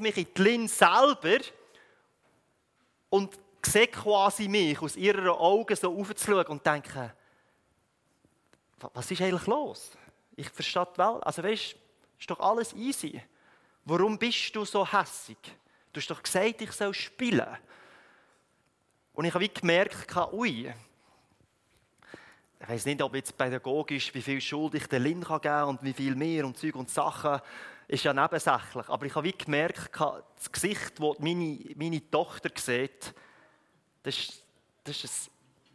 mich in die Lin selber und sehe quasi mich aus ihren Augen so aufzuschauen und denke, was ist eigentlich los? Ich verstehe die Welt. Also weißt, ist doch alles easy. Warum bist du so hässig? Du hast doch gesagt, ich soll spielen. Und ich habe wie gemerkt, ui, ich weiß nicht, ob jetzt pädagogisch, wie viel Schuld ich der Lin geben kann und wie viel mehr und Zeug und Sachen, ist ja nebensächlich. Aber ich habe wie gemerkt, das Gesicht, das meine, meine Tochter sieht, das, das war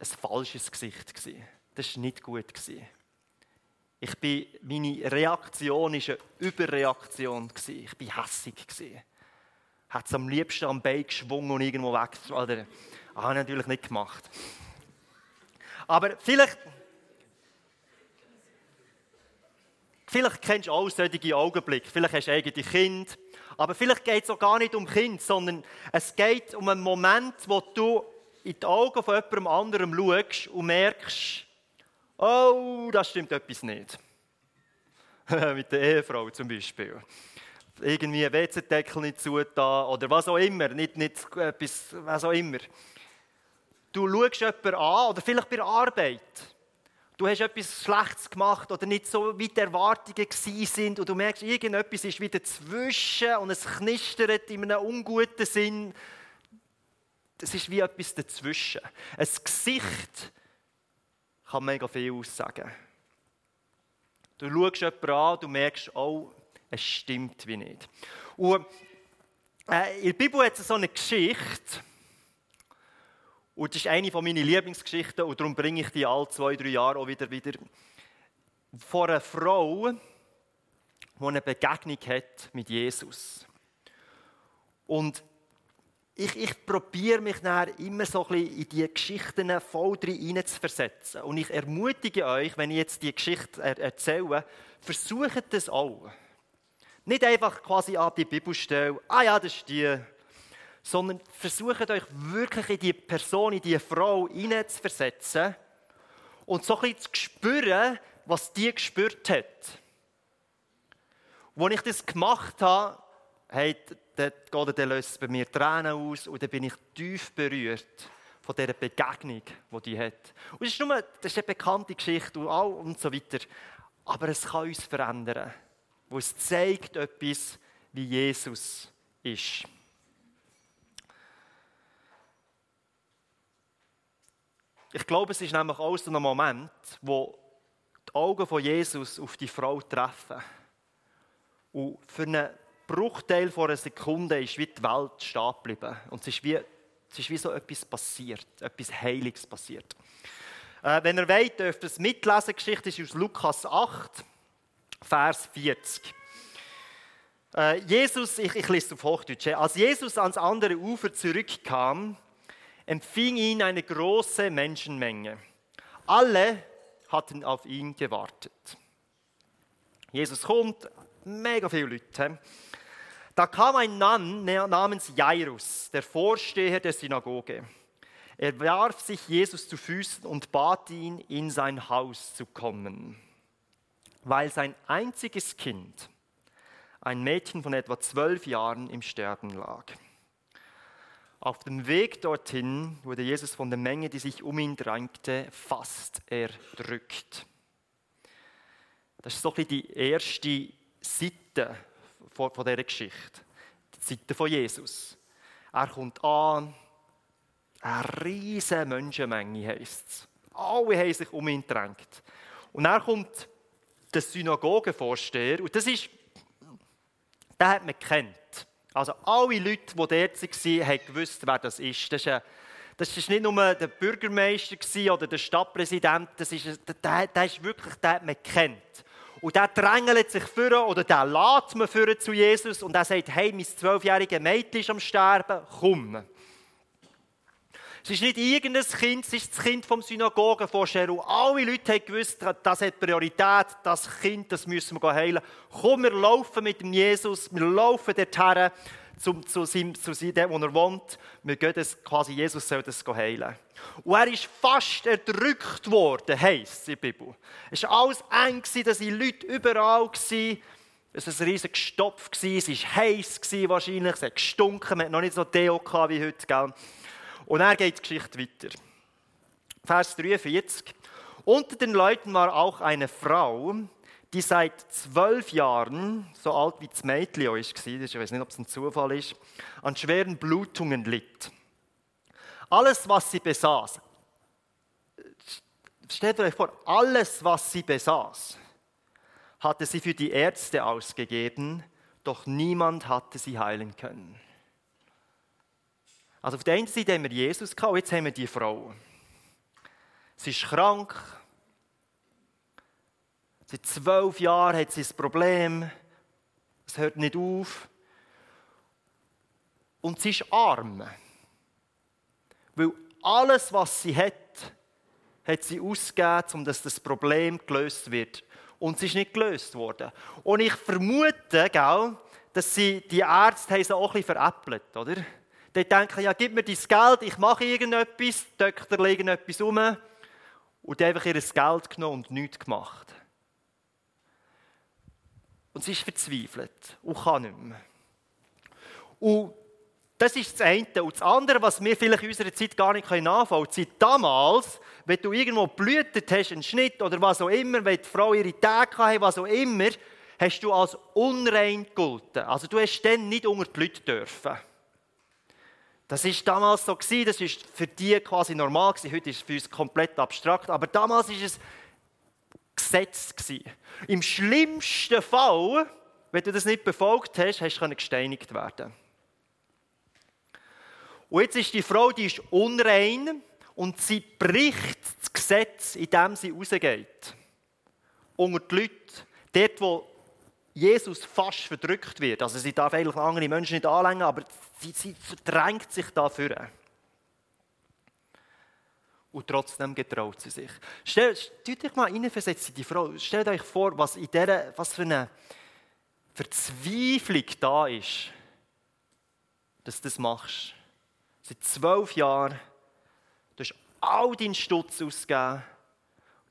ein, ein falsches Gesicht. Das war nicht gut. Ich bin, meine Reaktion war eine Überreaktion. Ich war hässig. Ich Hat es am liebsten am Bein geschwungen und irgendwo weg. Ah, habe ich natürlich nicht gemacht. Aber vielleicht, vielleicht kennst du auch solche Augenblicke. Vielleicht hast du eigene Kind. Aber vielleicht geht es auch gar nicht um Kind, sondern es geht um einen Moment, wo du in die Augen von jemandem anderem schaust und merkst, oh, das stimmt etwas nicht. Mit der Ehefrau zum Beispiel. Irgendwie ein WC-Deckel nicht zugetan oder was auch immer, nicht, nicht etwas, was auch immer. Du schaust jemanden an oder vielleicht bei der Arbeit. Du hast etwas Schlechtes gemacht oder nicht so, wie die Erwartungen sind und du merkst, irgendetwas ist wieder zwischen und es knistert in einem unguten Sinn es ist wie etwas dazwischen. Ein Gesicht kann mega viel aussagen. Du schaust jemanden an, du merkst, oh, es stimmt wie nicht. Und äh, in der Bibel hat es so eine Geschichte, und das ist eine meiner Lieblingsgeschichten, und darum bringe ich die alle zwei, drei Jahre auch wieder wieder. Von einer Frau, die eine Begegnung hat mit Jesus. Und ich, ich probiere mich dann immer so ein bisschen in diese Geschichten voll rein zu versetzen. Und ich ermutige euch, wenn ich jetzt die Geschichte er erzähle, versucht das auch. Nicht einfach quasi an die Bibelstelle, ah ja, das ist die, sondern versucht euch wirklich in die Person, in die Frau hinein zu versetzen und so ein bisschen zu spüren, was die gespürt hat. Als ich das gemacht habe, hey, dort löst bei mir Tränen aus und dann bin ich tief berührt von dieser Begegnung, die die hat. Und das ist, nur, das ist eine bekannte Geschichte und, all und so weiter. Aber es kann uns verändern, wo es zeigt etwas, wie Jesus ist. Ich glaube, es ist nämlich auch so ein Moment, wo die Augen von Jesus auf die Frau treffen. Und für eine Bruchteil von einer Sekunde ist wie die Welt stehen geblieben. Und es ist wie, es ist wie so etwas passiert, etwas Heiliges passiert. Äh, wenn ihr wollt, dürft ihr es mitlesen. Die Geschichte ist aus Lukas 8, Vers 40. Äh, Jesus, ich, ich lese es auf Hochdeutsch. Als Jesus ans andere Ufer zurückkam, empfing ihn eine große Menschenmenge. Alle hatten auf ihn gewartet. Jesus kommt, mega viele Leute. Da kam ein Mann namens Jairus, der Vorsteher der Synagoge. Er warf sich Jesus zu Füßen und bat ihn, in sein Haus zu kommen, weil sein einziges Kind, ein Mädchen von etwa zwölf Jahren, im Sterben lag. Auf dem Weg dorthin wurde Jesus von der Menge, die sich um ihn drängte, fast erdrückt. Das ist so ein die erste Seite von, dieser Geschichte. Die Seite von Jesus. Er kommt an, eine riesige Menschenmenge heisst es. Alle haben sich um ihn gedrängt. Und dann kommt der Synagogenvorsteher, und das ist, den hat man kennt. Also alle Leute, die dort waren, haben gewusst, wer das ist. Das ist nicht nur der Bürgermeister oder der Stadtpräsident, das ist, der, der ist wirklich, den hat man kennt. Und der drängelt sich vor oder der lädt man zu Jesus und er sagt, hey, mein zwölfjähriges Mädchen ist am Sterben, komm. Es ist nicht irgendein Kind, es ist das Kind vom Synagogenvorsteher. Und alle Leute haben gewusst, das hat Priorität, das Kind, das müssen wir heilen. Komm, wir laufen mit dem Jesus, wir laufen dorthin zum, zu, seinem, zu seinem, wo er wohnt. Wir gehen das, quasi, Jesus soll das heilen. Und er ist fast erdrückt worden, heisst es in der Bibel. Es war alles eng, da waren Leute überall. Es war ein riesiger Stopf, es war heiß wahrscheinlich, es hat gestunken, man hat noch nicht so Deo wie heute. Gell? Und dann geht die Geschichte weiter. Vers 43. Unter den Leuten war auch eine Frau, die seit zwölf Jahren, so alt wie das Mädchen war, ich weiß nicht, ob es ein Zufall ist, an schweren Blutungen litt. Alles, was sie besaß, stellt euch vor, alles, was sie besaß, hatte sie für die Ärzte ausgegeben, doch niemand hatte sie heilen können. Also auf der einen Seite haben wir Jesus gehabt, jetzt haben wir die Frau. Sie ist krank, Seit zwölf Jahren hat sie ein Problem. Es hört nicht auf. Und sie ist arm. Weil alles, was sie hat, hat sie ausgegeben, um dass das Problem gelöst wird. Und es ist nicht gelöst worden. Und ich vermute, gell, dass sie die Ärzte haben sie auch ein bisschen veräppelt, oder? Die denken, ja, gib mir dein Geld, ich mache irgendetwas, die Doktor legen etwas um. Und die einfach ihr Geld genommen und nichts gemacht. Und sie ist verzweifelt und kann nicht mehr. Und das ist das eine. Und das andere, was wir vielleicht in unserer Zeit gar nicht nachvollziehen können. Damals, wenn du irgendwo blühtet hast, einen Schnitt oder was auch immer, wenn die Frau ihre Tage hatte, was auch immer, hast du als unrein gegolten. Also du hast dann nicht unter die Leute dürfen. Das ist damals so das ist für die quasi normal. Heute ist es für uns komplett abstrakt, aber damals ist es Gesetz. Im schlimmsten Fall, wenn du das nicht befolgt hast, hast du gesteinigt werden. Und jetzt ist die Frau, die ist unrein und sie bricht das Gesetz, indem sie rausgeht. Unter die Leute, dort, wo Jesus fast verdrückt wird. Also sie darf eigentlich andere Menschen nicht anlängen, aber sie, sie drängt sich dafür und trotzdem getraut sie sich. Stellt euch mal hineinversetzen, die Frau. Stellt euch vor, was, in dieser, was für eine Verzweiflung da ist, dass du das machst. Seit zwölf Jahren, du hast all deinen Stutz ausgegeben.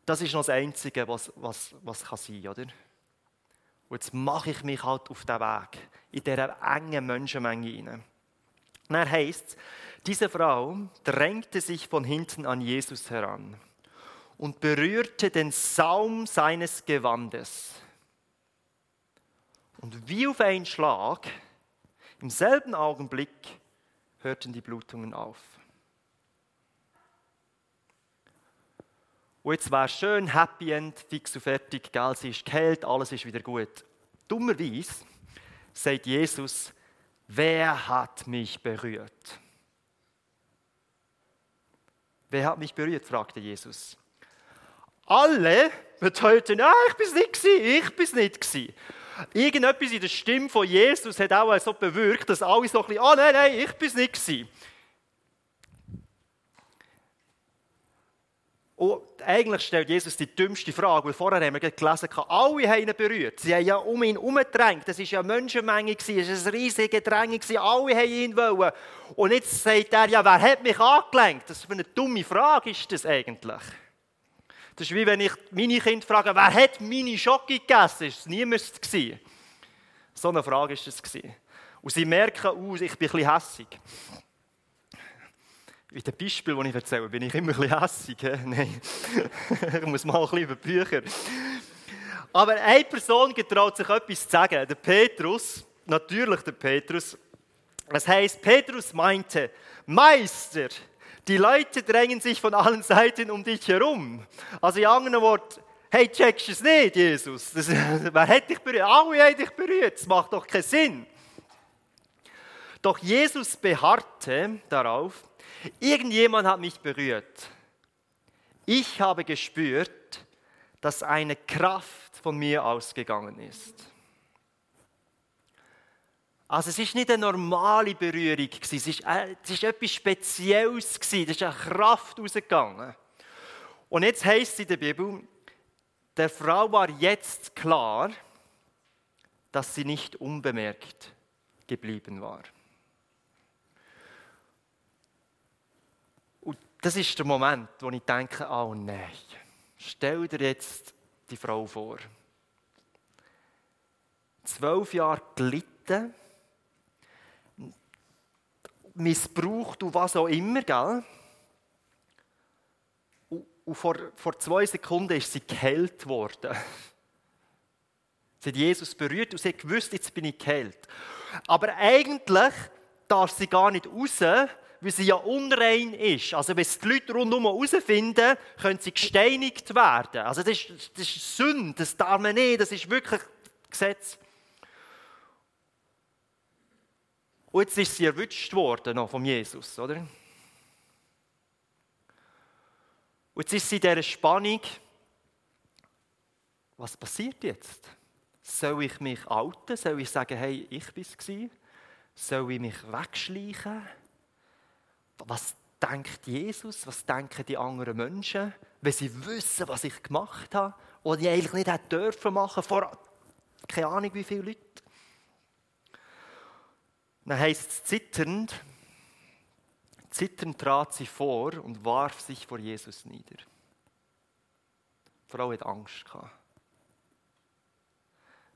Das ist noch das Einzige, was, was, was kann sein kann, oder? Und jetzt mache ich mich halt auf den Weg, in dieser engen Menschenmenge hinein. dann heisst es, diese Frau drängte sich von hinten an Jesus heran und berührte den Saum seines Gewandes. Und wie auf einen Schlag, im selben Augenblick, hörten die Blutungen auf. Und jetzt war schön, Happy End, fix und fertig, gell, sie ist geheilt, alles ist wieder gut. Dummerweise sagt Jesus, wer hat mich berührt? Wer hat mich berührt? fragte Jesus. Alle beteuerten, ah, ich bin es nicht gewesen, ich bin es nicht gewesen. Irgendetwas in der Stimme von Jesus hat auch so bewirkt, dass alle so ein bisschen, ah, nein, nein, ich bin es nicht gewesen. Und eigentlich stellt Jesus die dümmste Frage, weil vorher haben wir gelesen, alle haben ihn berührt. Sie haben ja um ihn herumgedrängt. Das war ja eine Menschenmenge, es war ein riesiges Drängen, alle haben ihn wollen. Und jetzt sagt er, ja, wer hat mich angelenkt? Das ist eine dumme Frage, ist das eigentlich. Das ist wie wenn ich meine Kinder frage, wer hat meine Schocke gegessen? Das war niemand. So eine Frage war es. Und sie merken, oh, ich bin ein bisschen hässig in den Beispielen, die ich erzähle, bin ich immer ein bisschen hässig. Nein, ich muss mal ein bisschen über Bücher. Aber eine Person getraut sich etwas zu sagen. Der Petrus, natürlich der Petrus. Das heißt, Petrus meinte, Meister, die Leute drängen sich von allen Seiten um dich herum. Also in anderen Worten, hey, checkst du es nicht, Jesus? Das, wer hat dich berührt? Alle haben dich berührt. Das macht doch keinen Sinn. Doch Jesus beharrte darauf, Irgendjemand hat mich berührt. Ich habe gespürt, dass eine Kraft von mir ausgegangen ist. Also es ist nicht eine normale Berührung, es ist, äh, es ist etwas Spezielles, es ist eine Kraft ausgegangen. Und jetzt heißt es in der Bibel, der Frau war jetzt klar, dass sie nicht unbemerkt geblieben war. Das ist der Moment, wo ich denke, oh nein, stell dir jetzt die Frau vor. zwölf Jahre gelitten, missbraucht und was auch immer, gell? Und vor, vor zwei Sekunden ist sie geheilt worden. Sie hat Jesus berührt und sie hat gewusst, jetzt bin ich geheilt. Aber eigentlich darf sie gar nicht raus, weil sie ja unrein ist. Also wenn es die Leute rundherum herausfinden, können sie gesteinigt werden. Also das ist, das ist Sünde, das darf man nicht, das ist wirklich Gesetz. Und jetzt ist sie erwischt worden noch von Jesus, oder? Und jetzt ist sie in dieser Spannung. Was passiert jetzt? Soll ich mich outen? Soll ich sagen, hey, ich bin es? Soll ich mich wegschleichen? Was denkt Jesus? Was denken die anderen Menschen, wenn sie wissen, was ich gemacht habe? Oder ich eigentlich nicht hätte dürfen machen vor keine Ahnung wie viele Leute. Dann heisst es zitternd, Zitternd trat sie vor und warf sich vor Jesus nieder. Die Frau hat Angst gehabt.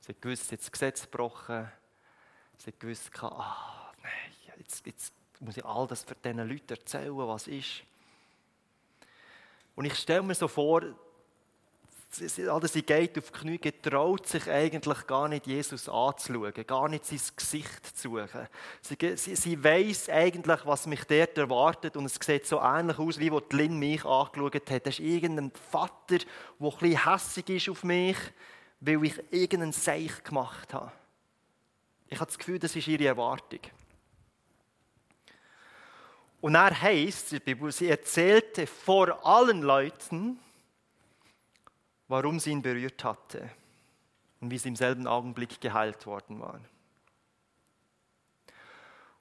Sie hat gewusst, hat das Gesetz gebrochen. Sie hat gewusst, ah, nein, jetzt, jetzt muss ich all das für diesen Leuten erzählen, was ist. Und ich stelle mir so vor, sie geht auf die Knie, getraut sich eigentlich gar nicht, Jesus anzuschauen, gar nicht sein Gesicht zu suchen. Sie, sie, sie weiss eigentlich, was mich dort erwartet und es sieht so ähnlich aus, wie die Lynn mich angeschaut hat. Das ist irgendein Vater, der ein bisschen hässig ist auf mich, weil ich irgendeinen Seich gemacht habe. Ich habe das Gefühl, das ist ihre Erwartung. Und er heißt, sie erzählte vor allen Leuten, warum sie ihn berührt hatte und wie sie im selben Augenblick geheilt worden war.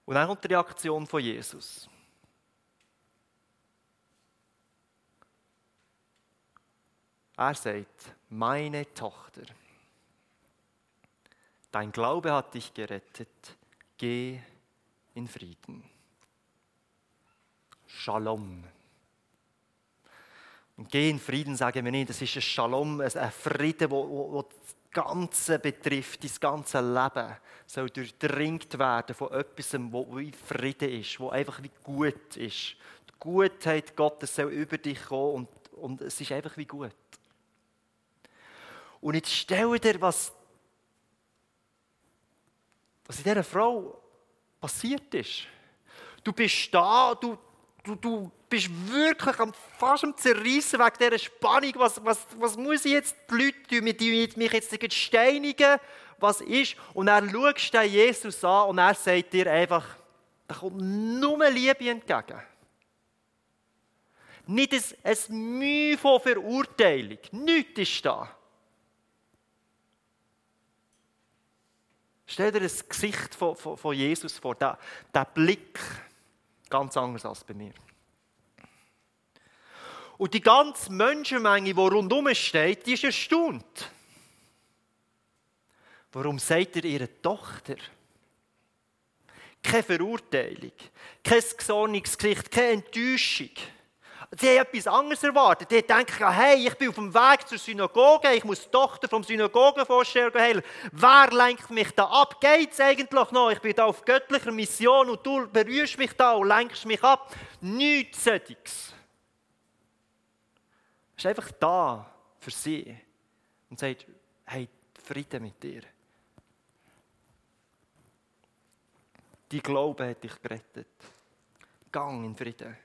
Und dann kommt die Reaktion von Jesus. Er sagt, meine Tochter, dein Glaube hat dich gerettet, geh in Frieden. Shalom. Und geh in Frieden, sagen wir nicht, das ist ein Shalom, ein Frieden, der das Ganze betrifft, das ganze Leben soll durchdringt werden von etwas, wo wie Frieden ist, wo einfach wie gut ist. Die Gutheit Gottes soll über dich kommen und, und es ist einfach wie gut. Und jetzt stell dir, was, was in dieser Frau passiert ist. Du bist da, du, du, du bist wirklich fast am Zerreißen wegen dieser Spannung. Was, was, was muss ich jetzt die Leute tun, die mich jetzt steinigen? Was ist? Und er schaust den Jesus an und er sagt dir einfach, da kommt nur Liebe entgegen. Nicht ein, ein Mühe von Verurteilung. Nichts ist da. Stell dir das Gesicht von, von, von Jesus vor, der, der Blick, ganz anders als bei mir. Und die ganze Menschenmenge, die rundherum steht, die ist erstaunt. Warum sagt ihr ihre Tochter? Keine Verurteilung, kein Gesonnungsgesicht, keine Enttäuschung. Sie haben etwas anderes erwartet. Die denken, hey, ich bin auf dem Weg zur Synagoge, ich muss die Tochter vom Synagogenvorsteher heilen. Wer lenkt mich da ab? Geht es eigentlich noch? Ich bin da auf göttlicher Mission und du berührst mich da und lenkst mich ab. Nichts solches ist einfach da für sie und sagt, hey, Frieden mit dir. Die Glaube hat dich gerettet. Gang in Frieden.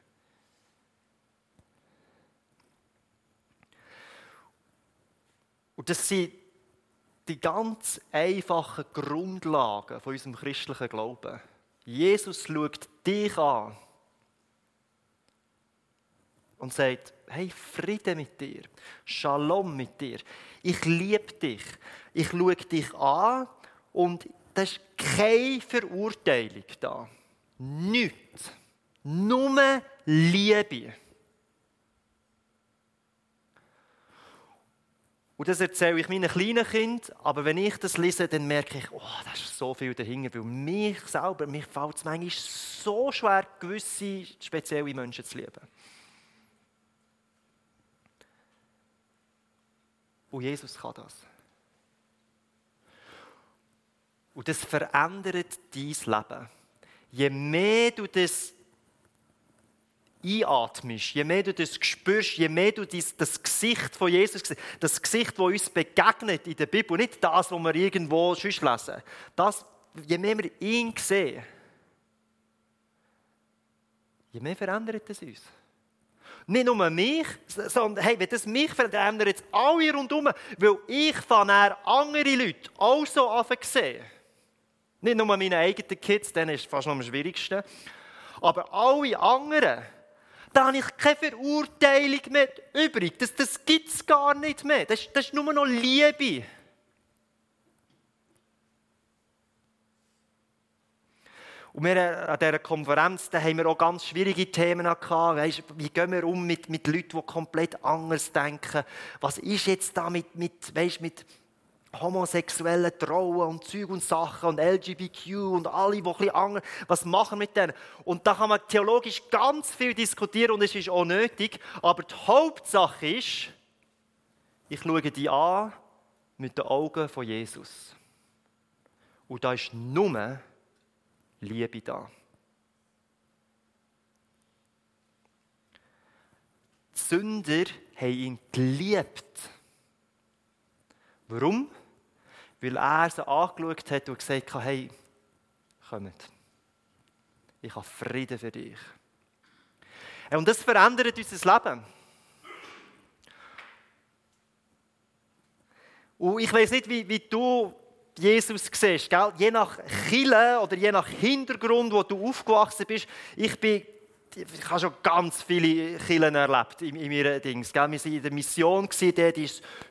Und das sind die ganz einfachen Grundlagen von unserem christlichen Glauben. Jesus schaut dich an und sagt, hey, Friede mit dir, Shalom mit dir, ich liebe dich, ich schaue dich an und da ist keine Verurteilung da. Nichts. Nur Liebe. Und das erzähle ich meinen kleinen Kindern, aber wenn ich das lese, dann merke ich, oh, da ist so viel dahinter, weil mich selber, mir fällt es manchmal so schwer, gewisse spezielle Menschen zu lieben. Und Jesus kann das. Und das verändert dein Leben. Je mehr du das einatmest, je mehr du das spürst, je mehr du das, das Gesicht von Jesus das Gesicht, das uns begegnet in der Bibel, nicht das, was wir irgendwo sonst lesen, das, je mehr wir ihn sehen, je mehr verändert es uns. Nicht nur mich, sondern hey, wenn das mich verändert, jetzt alle rundherum, weil ich von andere Leute auch so sehen. Nicht nur meine eigenen Kids, dann ist fast noch am schwierigsten, aber alle anderen, da habe ich keine Verurteilung mehr übrig. Das, das gibt es gar nicht mehr. Das, das ist nur noch Liebe. Und wir an dieser Konferenz da haben wir auch ganz schwierige Themen gehabt. Weißt, wie gehen wir um mit, mit Leuten, die komplett anders denken? Was ist jetzt da mit, mit, weißt, mit homosexuellen Trauen und Zeug und Sachen und LGBTQ und alle, die ein bisschen anders, was machen mit denen? Und da kann man theologisch ganz viel diskutieren und es ist auch nötig. Aber die Hauptsache ist, ich schaue die an mit den Augen von Jesus. Und da ist nur Liebe da. Die Sünder haben ihn geliebt. Warum? Weil er sie angeschaut hat und gesagt hat, hey, kommt. Ich habe Frieden für dich. Und das verändert unser Leben. Und ich weiß nicht, wie, wie du Jesus siehst. Gell? Je nach Chile oder je nach Hintergrund, wo du aufgewachsen bist. Ich bin ich habe schon ganz viele Killen erlebt in, in meinen Dings. Gell? Wir waren in der Mission, die war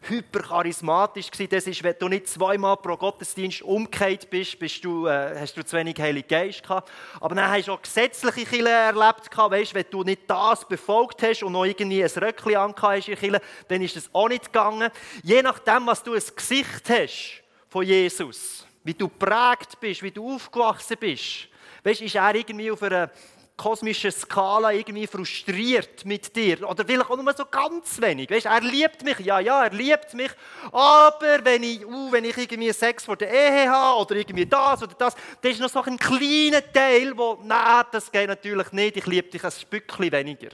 hypercharismatisch. Das ist, wenn du nicht zweimal pro Gottesdienst umgekehrt bist, bist du, äh, hast du zu wenig Heilige Geist gehabt. Aber dann hast du auch gesetzliche Killen erlebt. Weißt, wenn du nicht das befolgt hast und noch irgendwie ein Röckchen angehabt hast in dann ist das auch nicht gegangen. Je nachdem, was du ein Gesicht hast von Jesus, wie du prägt bist, wie du aufgewachsen bist, weißt, ist er irgendwie auf einer kosmischen Skala irgendwie frustriert mit dir. Oder vielleicht auch nur so ganz wenig. Weißt, er liebt mich, ja, ja, er liebt mich. Aber wenn ich, uh, wenn ich irgendwie Sex vor der Ehe habe oder irgendwie das oder das, dann ist noch so ein kleiner Teil, wo, nein, das geht natürlich nicht, ich liebe dich ein Stückchen weniger.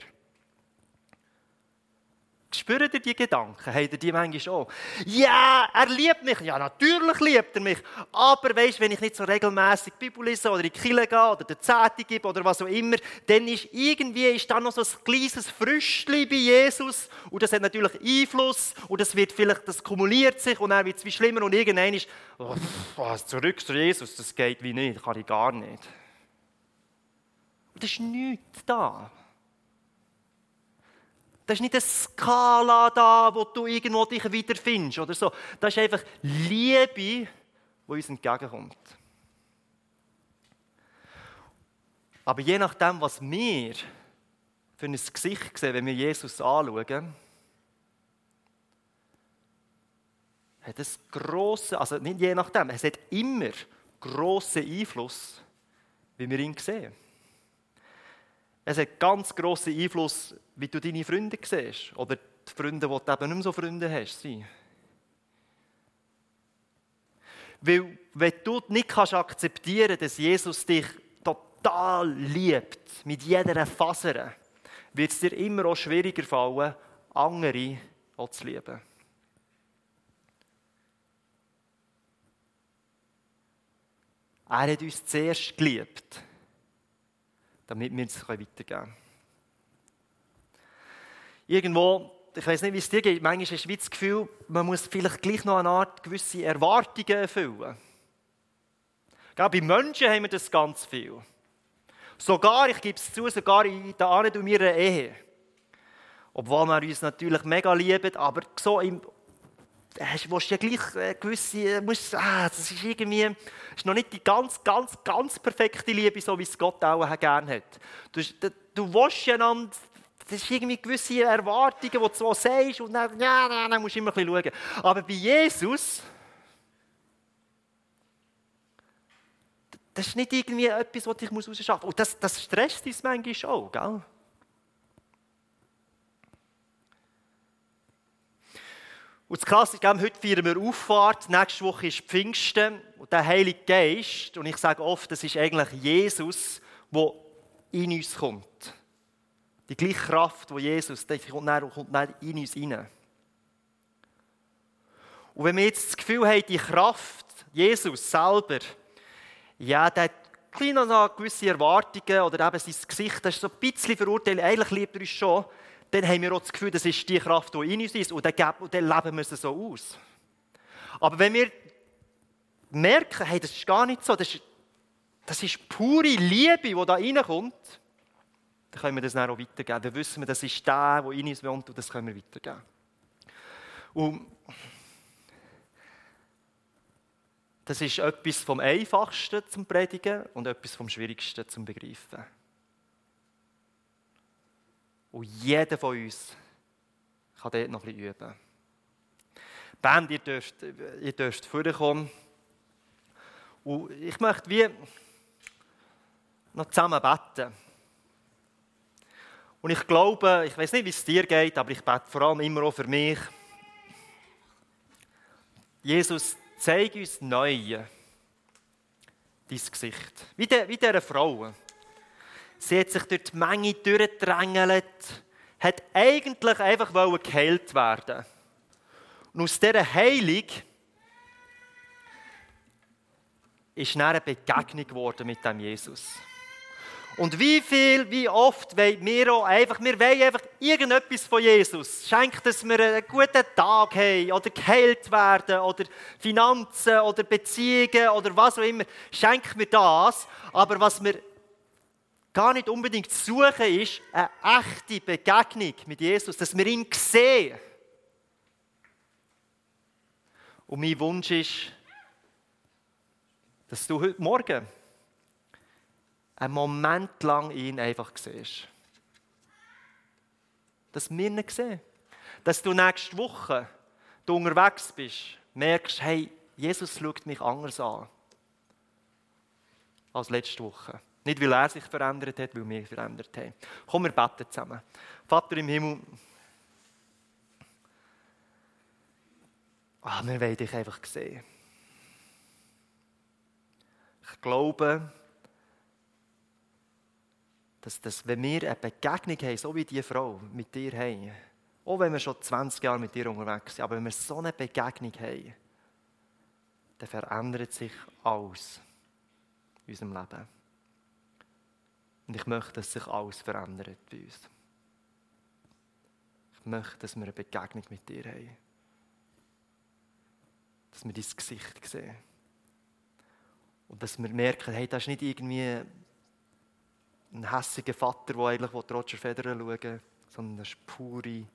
Spürt ihr die Gedanken? Habt ihr die manchmal auch? Ja, er liebt mich. Ja, natürlich liebt er mich. Aber weißt, wenn ich nicht so regelmäßig Bibel lese oder in die Kirche gehe oder der Zeitung gebe oder was auch immer, dann ist irgendwie ist da noch so ein kleines Früchtchen bei Jesus und das hat natürlich Einfluss und das wird vielleicht, das kumuliert sich und dann wird es wie schlimmer und irgendwann ist, oh, zurück zu Jesus, das geht wie nicht, das kann ich gar nicht. Und das ist nichts da. Das ist nicht eine Skala da, wo du irgendwo dich wiederfindest oder so. Das ist einfach Liebe, die uns entgegenkommt. Aber je nachdem, was wir für ein Gesicht sehen, wenn wir Jesus anschauen, hat es grosse, also nicht je nachdem, es hat immer grossen Einfluss, wie wir ihn sehen. Es hat ganz grossen Einfluss, wie du deine Freunde siehst. Oder die Freunde, die du eben nicht mehr so Freunde hast. Weil, wenn du nicht akzeptieren kannst, dass Jesus dich total liebt, mit jeder Faser, wird es dir immer auch schwieriger fallen, andere auch zu lieben. Er hat uns zuerst geliebt damit wir es weitergeben können. Irgendwo, ich weiß nicht, wie es dir geht, manchmal du das Gefühl, man muss vielleicht gleich noch eine Art gewisse Erwartungen erfüllen. Gell, bei Menschen haben wir das ganz viel. Sogar, ich gebe es zu, sogar in der Ahnen und meiner Ehe. Obwohl wir uns natürlich mega lieben, aber so im hast, willst ja gleich äh, gewisse, äh, musst, ah, das ist irgendwie, ist noch nicht die ganz, ganz, ganz perfekte Liebe, so wie es Gott auch gerne hat. Du, du, du willst einander, das ist irgendwie gewisse Erwartungen, die du so sagst und dann, ja, ja, dann musst du immer ein bisschen schauen. Aber bei Jesus, das ist nicht irgendwie etwas, was ich rausschaffen muss. Und das, das stresst uns manchmal auch, gell? Und das Krasse heute feiern wir Auffahrt, nächste Woche ist Pfingsten. und der Heilige Geist, und ich sage oft, das ist eigentlich Jesus, der in uns kommt. Die gleiche Kraft, die Jesus, die kommt dann, kommt dann in uns hinein. Und wenn wir jetzt das Gefühl haben, die Kraft, Jesus selber, ja, der hat kleine gewisse Erwartungen oder eben sein Gesicht, das ist so ein bisschen verurteilt, eigentlich liebt er uns schon, dann haben wir auch das Gefühl, das ist die Kraft, die in uns ist und dann, leben wir es so aus. Aber wenn wir merken, hey, das ist gar nicht so, das ist, das ist pure Liebe, die da reinkommt, dann können wir das dann auch weitergeben. Dann wissen wir, das ist der, der in uns wohnt und das können wir weitergeben. Und das ist etwas vom Einfachsten zum Predigen und etwas vom Schwierigsten zum Begreifen. Und jeder von uns kann dort noch bisschen üben. Band, ihr dürft, ihr dürft vorkommen. Und ich möchte wie noch zusammen beten. Und ich glaube, ich weiß nicht, wie es dir geht, aber ich bete vor allem immer auch für mich. Jesus, zeig uns neu dein Gesicht. Wie, der, wie dieser Frau. Sie hat sich durch die Menge durchgedrängelt, hat eigentlich einfach geheilt werden Und aus dieser Heilung ist dann eine Begegnung geworden mit dem Jesus. Und wie viel, wie oft wollen wir auch einfach, wir wollen einfach irgendetwas von Jesus. Schenkt, dass wir einen guten Tag haben oder geheilt werden oder Finanzen oder Beziehungen oder was auch immer. Schenkt mir das. Aber was wir gar nicht unbedingt suchen, ist eine echte Begegnung mit Jesus, dass wir ihn sehen. Und mein Wunsch ist, dass du heute Morgen einen Moment lang ihn einfach siehst. Dass wir ihn sehen. Dass du nächste Woche du unterwegs bist, merkst, hey, Jesus schaut mich anders an als letzte Woche. Nicht, weil er sich verändert hat, weil wir verändert haben. Komm, wir beten zusammen. Vater im Himmel, ah, wir wollen dich einfach sehen. Ich glaube, dass, dass wenn wir eine Begegnung haben, so wie diese Frau mit dir haben, auch wenn wir schon 20 Jahre mit dir unterwegs sind, aber wenn wir so eine Begegnung haben, dann verändert sich alles in unserem Leben. Und ich möchte, dass sich alles verändert bei uns. Ich möchte, dass wir eine Begegnung mit dir haben. Dass wir dein Gesicht sehen. Und dass wir merken, hey, das ist nicht irgendwie ein hässiger Vater, der eigentlich Roger Federer schauen will, sondern das ist pure